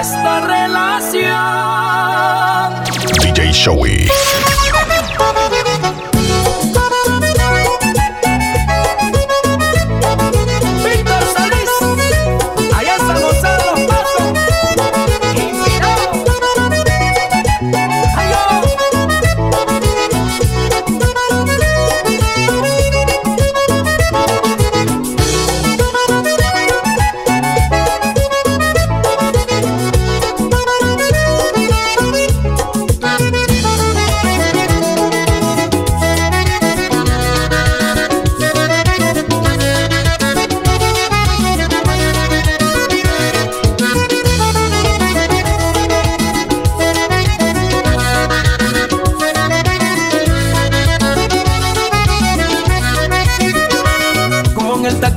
esta relación. DJ Showy.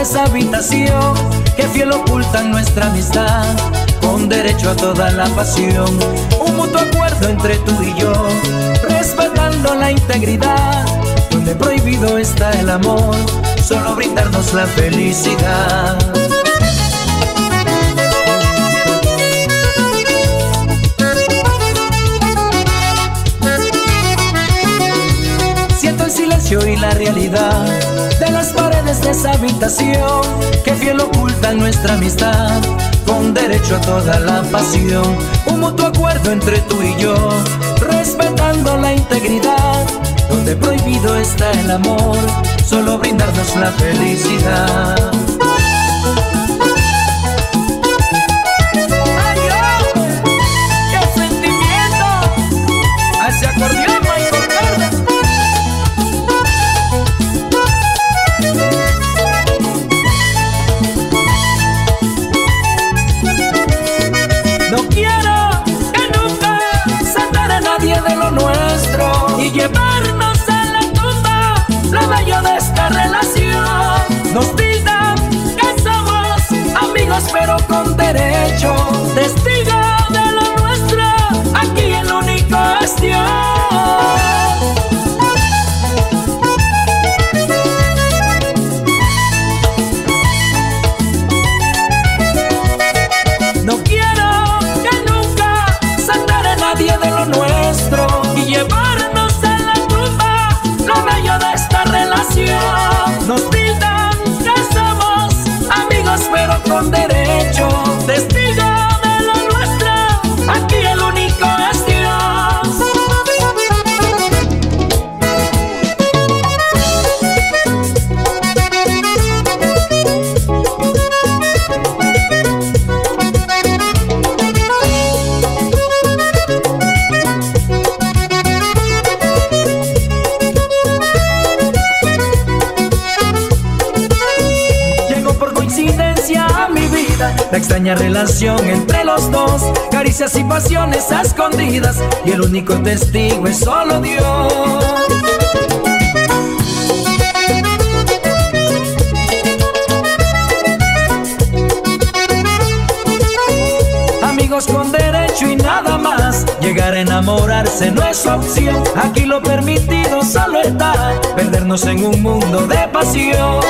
Esa habitación que fiel ocultan nuestra amistad con derecho a toda la pasión. Un mutuo acuerdo entre tú y yo, respetando la integridad, donde prohibido está el amor, solo brindarnos la felicidad. y la realidad de las paredes de esa habitación que fiel oculta nuestra amistad con derecho a toda la pasión. Un mutuo acuerdo entre tú y yo, respetando la integridad, donde prohibido está el amor, solo brindarnos la felicidad. Extraña relación entre los dos, caricias y pasiones escondidas, y el único testigo es solo Dios. Amigos con derecho y nada más Llegar a enamorarse no es opción. Aquí lo permitido solo está perdernos en un mundo de pasión.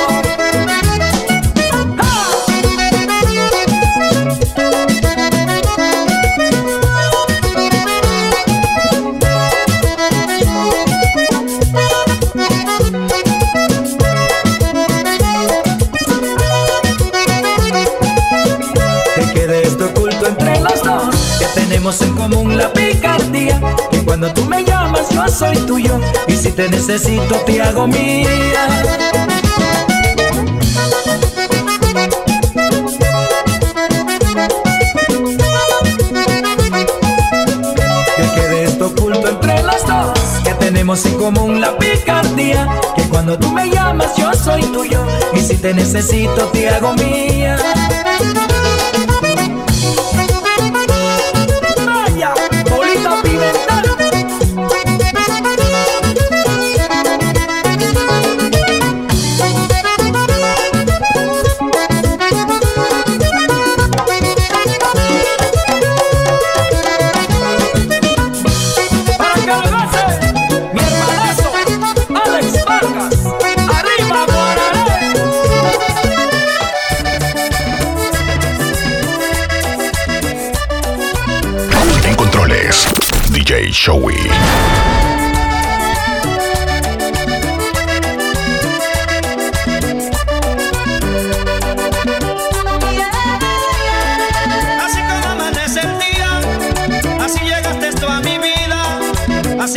Tenemos en común la picardía, que cuando tú me llamas yo soy tuyo, y si te necesito te hago mía. Que quede esto oculto entre los dos, que tenemos en común la picardía, que cuando tú me llamas yo soy tuyo, y si te necesito te hago mía.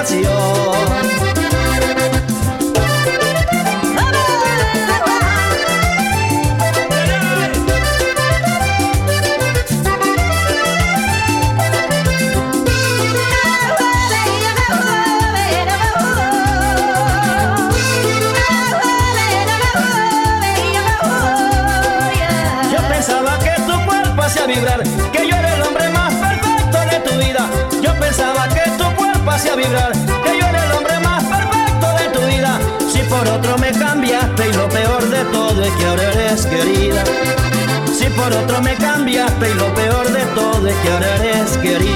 la tentación. Yo pensaba que tu cuerpo hacía vibrar, que ahora eres querida. Si por otro me cambiaste y lo peor de todo es que ahora eres querida.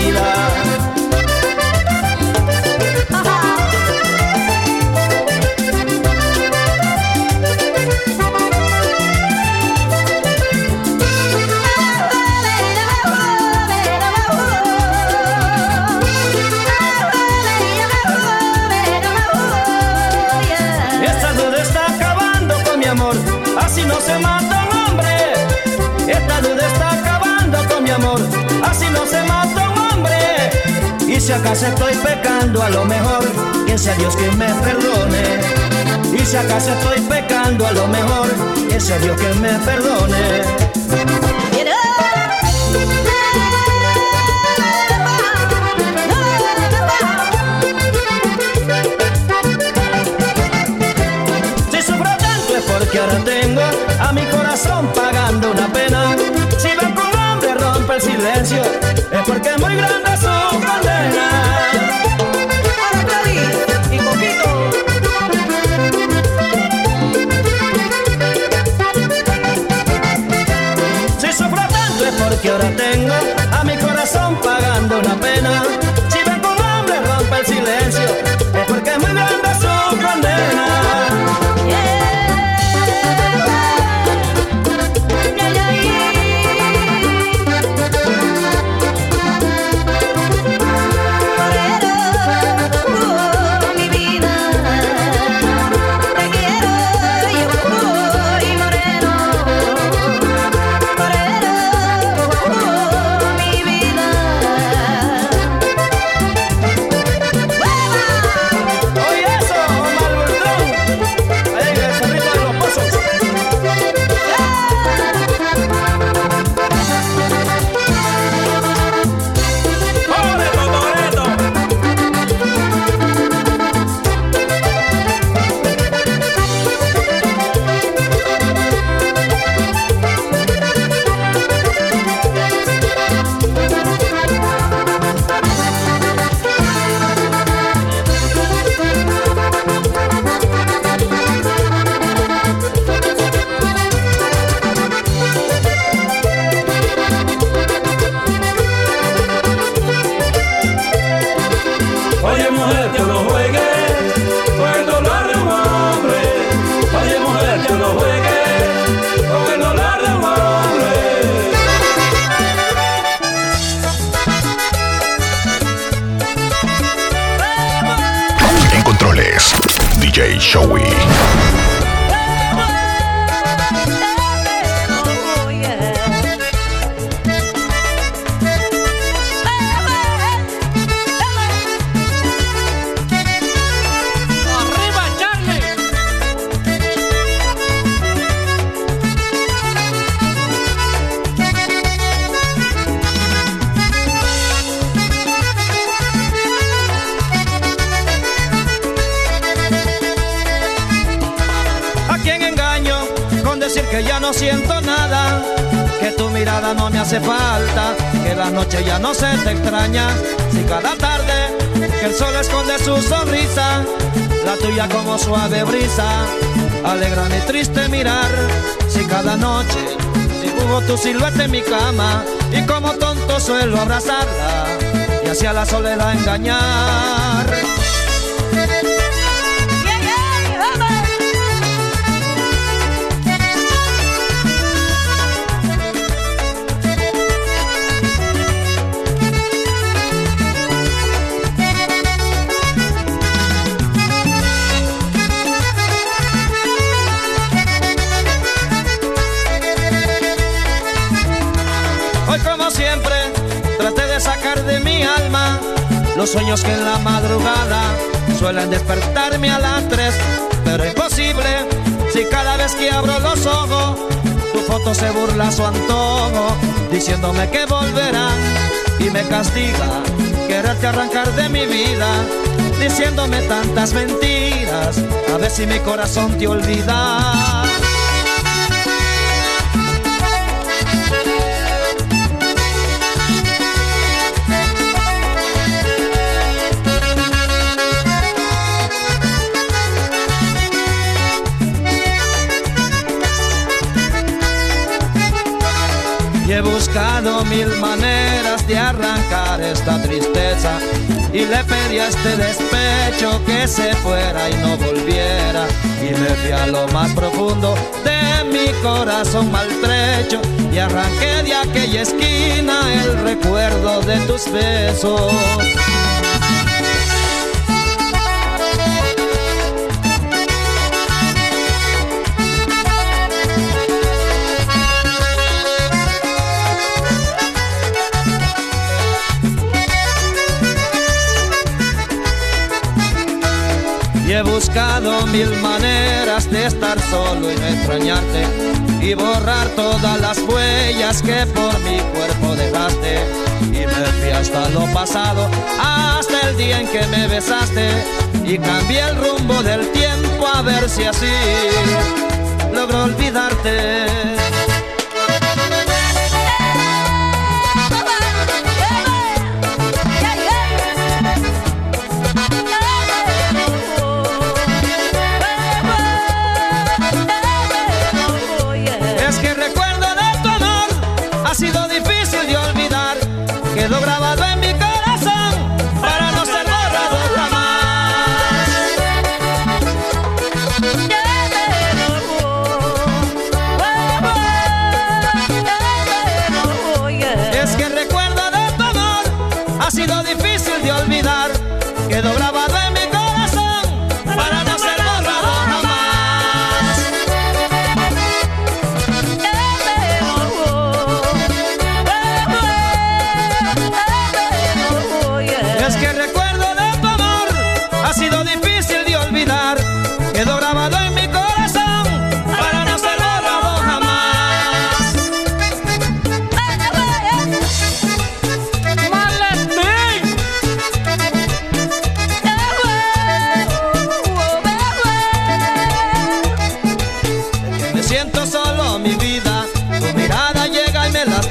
Acaso estoy pecando, a lo mejor, que sea Dios que me perdone. Y si acaso estoy pecando, a lo mejor, que sea Dios que me perdone. Si sufro tanto es porque ahora tengo a mi corazón pagando una pena. El silencio, es porque es muy grande su condena. y poquito. Si sufro tanto es porque ahora tengo Si cada tarde que el sol esconde su sonrisa, la tuya como suave brisa, alegra mi triste mirar. Si cada noche dibujo tu silueta en mi cama y como tonto suelo abrazarla. y hacia la soledad engañar. Los sueños que en la madrugada suelen despertarme a las tres, pero imposible si cada vez que abro los ojos tu foto se burla su antojo, diciéndome que volverán y me castiga quererte arrancar de mi vida, diciéndome tantas mentiras, a ver si mi corazón te olvida. Mil maneras de arrancar esta tristeza. Y le pedí a este despecho que se fuera y no volviera. Y me fui a lo más profundo de mi corazón maltrecho. Y arranqué de aquella esquina el recuerdo de tus besos buscado mil maneras de estar solo y no extrañarte Y borrar todas las huellas que por mi cuerpo dejaste. Y me fui hasta lo pasado, hasta el día en que me besaste Y cambié el rumbo del tiempo a ver si así logro olvidarte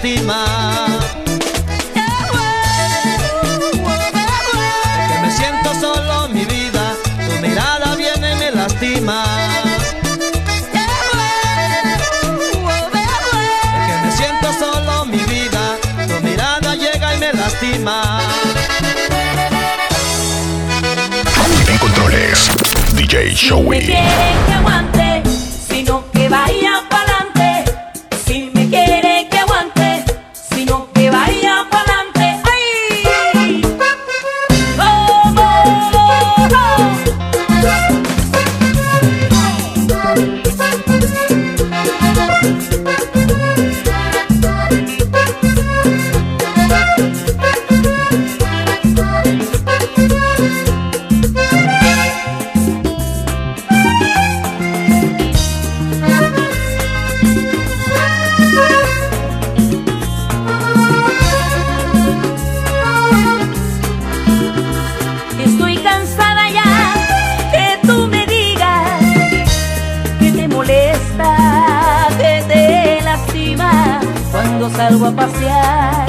lastima. Que me siento solo, mi vida. Tu mirada viene y me lastima. Que me siento solo, mi vida. Tu mirada llega y me lastima. En controles, DJ Si me Showy. a pasear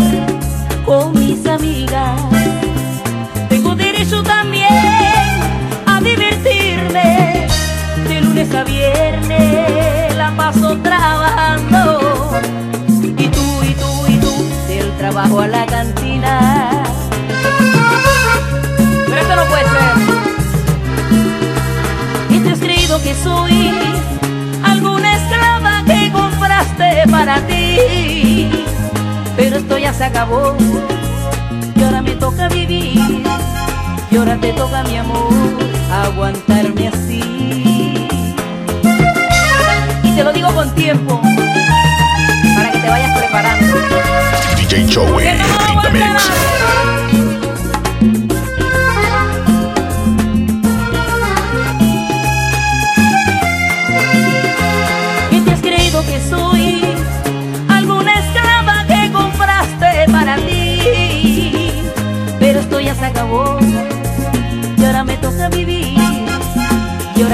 con mis amigas. Tengo derecho también a divertirme. De lunes a viernes la paso trabajando. Y tú, y tú, y tú, del trabajo a la cantina. Pero esto no puede ser. Y te has creído que soy alguna esclava que compraste para ti ya se acabó. Y ahora me toca vivir y ahora te toca mi amor aguantarme así. Y te lo digo con tiempo para que te vayas preparando. DJ Joey Intermix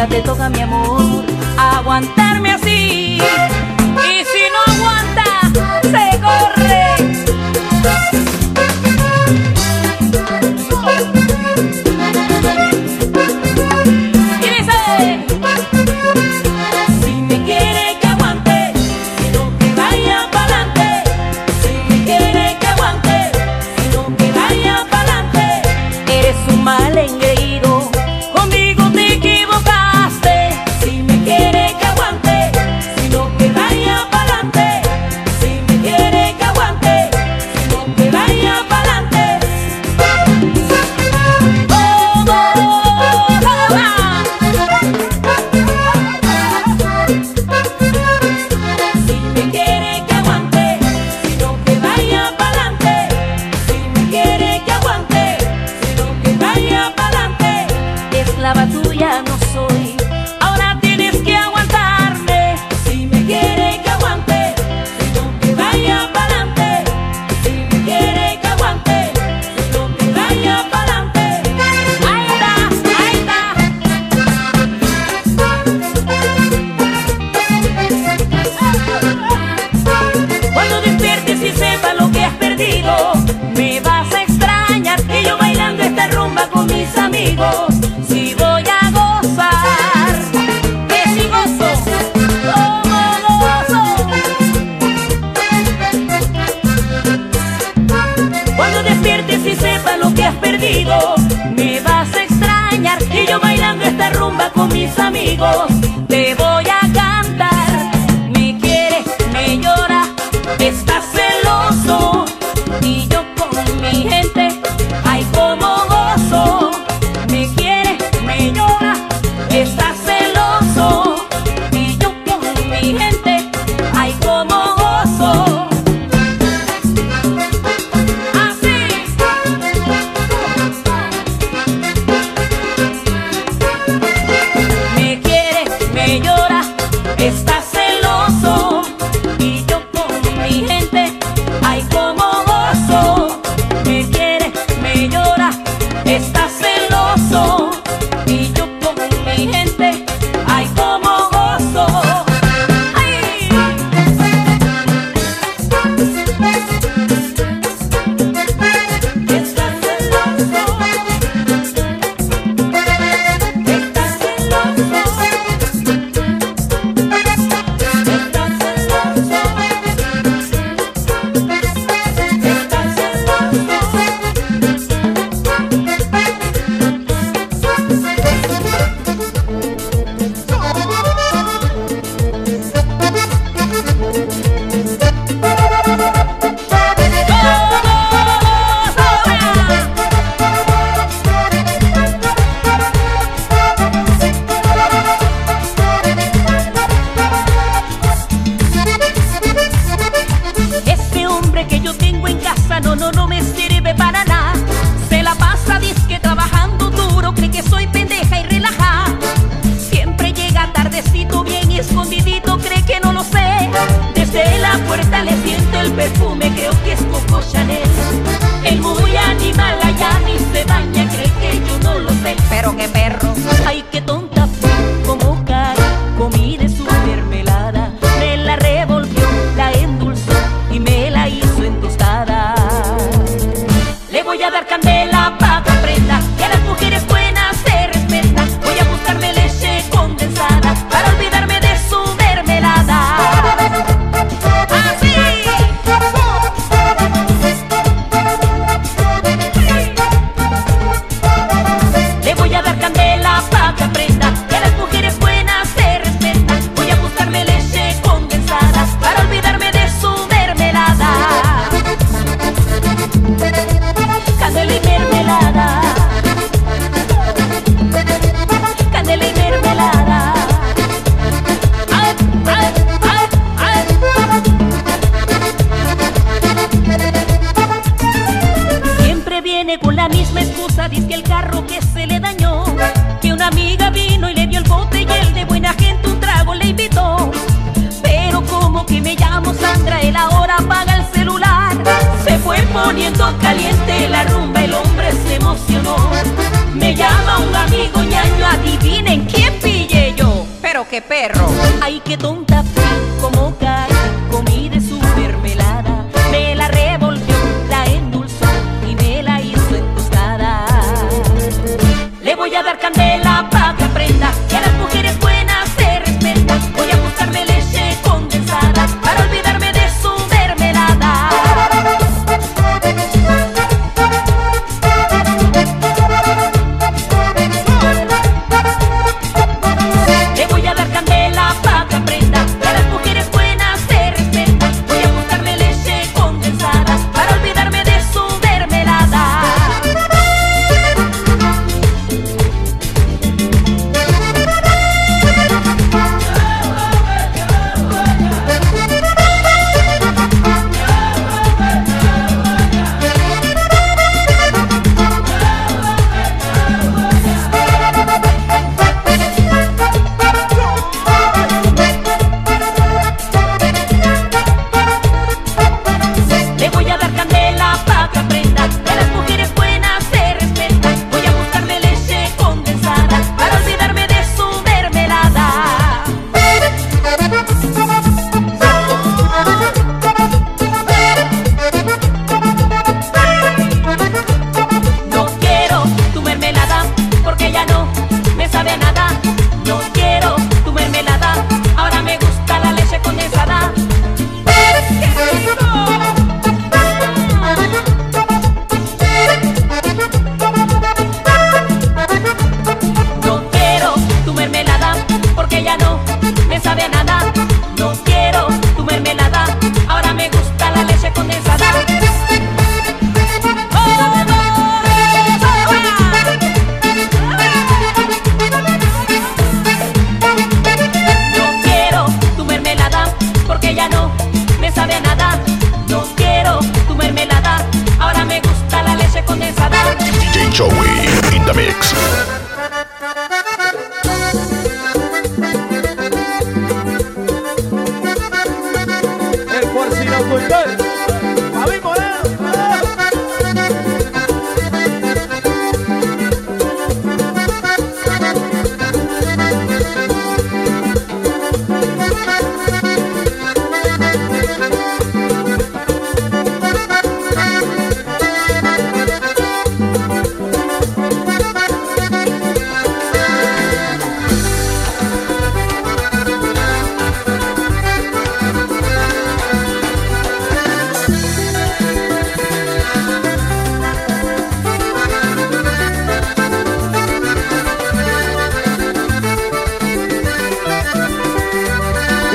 ahora te toca mi amor. la patrulla no amigos perro. Ay, qué tonta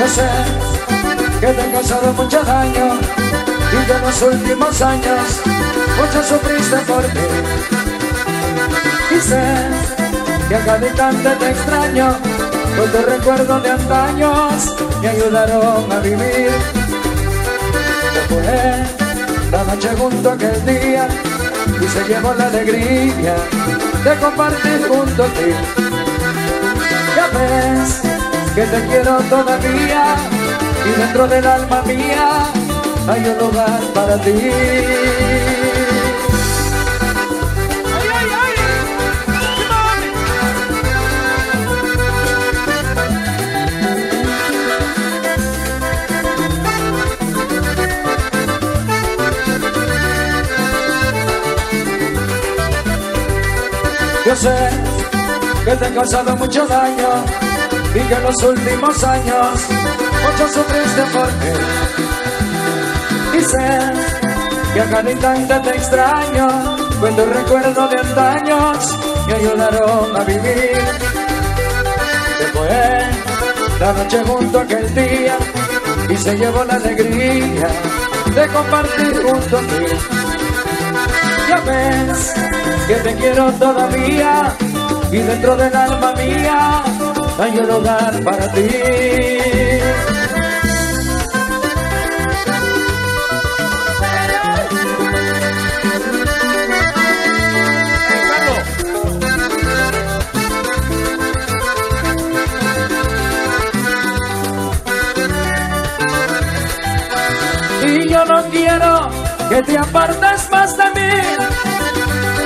Yo sé que te han causado mucho daño y que en los últimos años mucho sufriste por mí. Y que a cada instante te extraño, pues te recuerdo de antaños me ayudaron a vivir. Después, la noche junto aquel día y se llevó la alegría de compartir junto a ti. Ya ves que te quiero todavía y dentro del alma mía hay un lugar para ti. ¡Ay, ay, ay! ¡Simón! Yo sé que te he causado mucho daño y que en los últimos años mucho sufriste por mí. Y que a cada instante te extraño, cuando recuerdo de antaños me ayudaron a vivir. Después, la noche junto aquel día y se llevó la alegría de compartir junto a ti. Ya ves que te quiero todavía y dentro del alma mía hay un lugar para ti. Y yo no quiero que te apartes más de mí,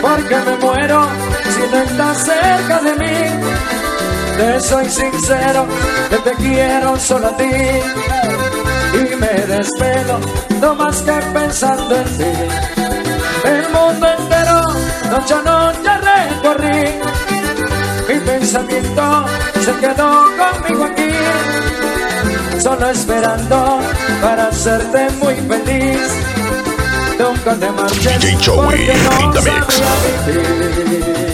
porque me muero si no estás cerca de mí. Te soy sincero, que te quiero solo a ti y me despego, no más que pensando en ti. El mundo entero, noche a noche recorrí, mi pensamiento se quedó conmigo aquí, solo esperando para hacerte muy feliz. Nunca te marches, DJ Joey porque no sabía vivir.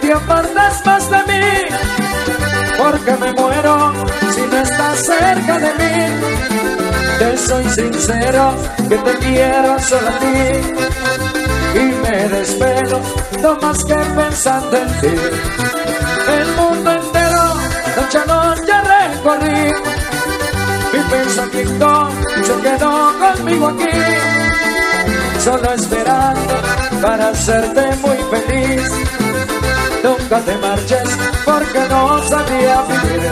Te apartes más de mí, porque me muero si no estás cerca de mí. Te soy sincero que te quiero solo a ti y me despego, no más que pensando en ti. El mundo entero, noche a noche recorrí, mi pensamiento se quedó conmigo aquí solo esperando para hacerte muy feliz. Nunca te marches porque no sabía vivir.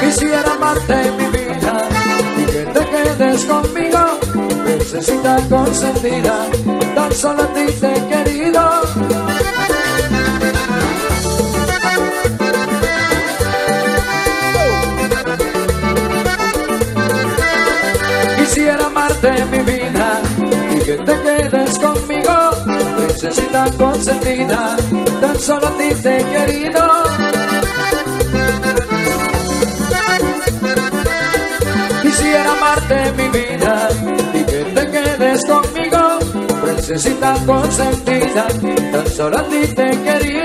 Quisiera amarte mi vida y que te quedes conmigo. Necesita consentida, tan solo a ti te he querido. Amarte mi vida y que te quedes conmigo. Necesita consentida, tan solo a ti te he querido. Quisiera amarte mi vida y que te quedes conmigo. Princesita consentida, tan solo a ti te he querido.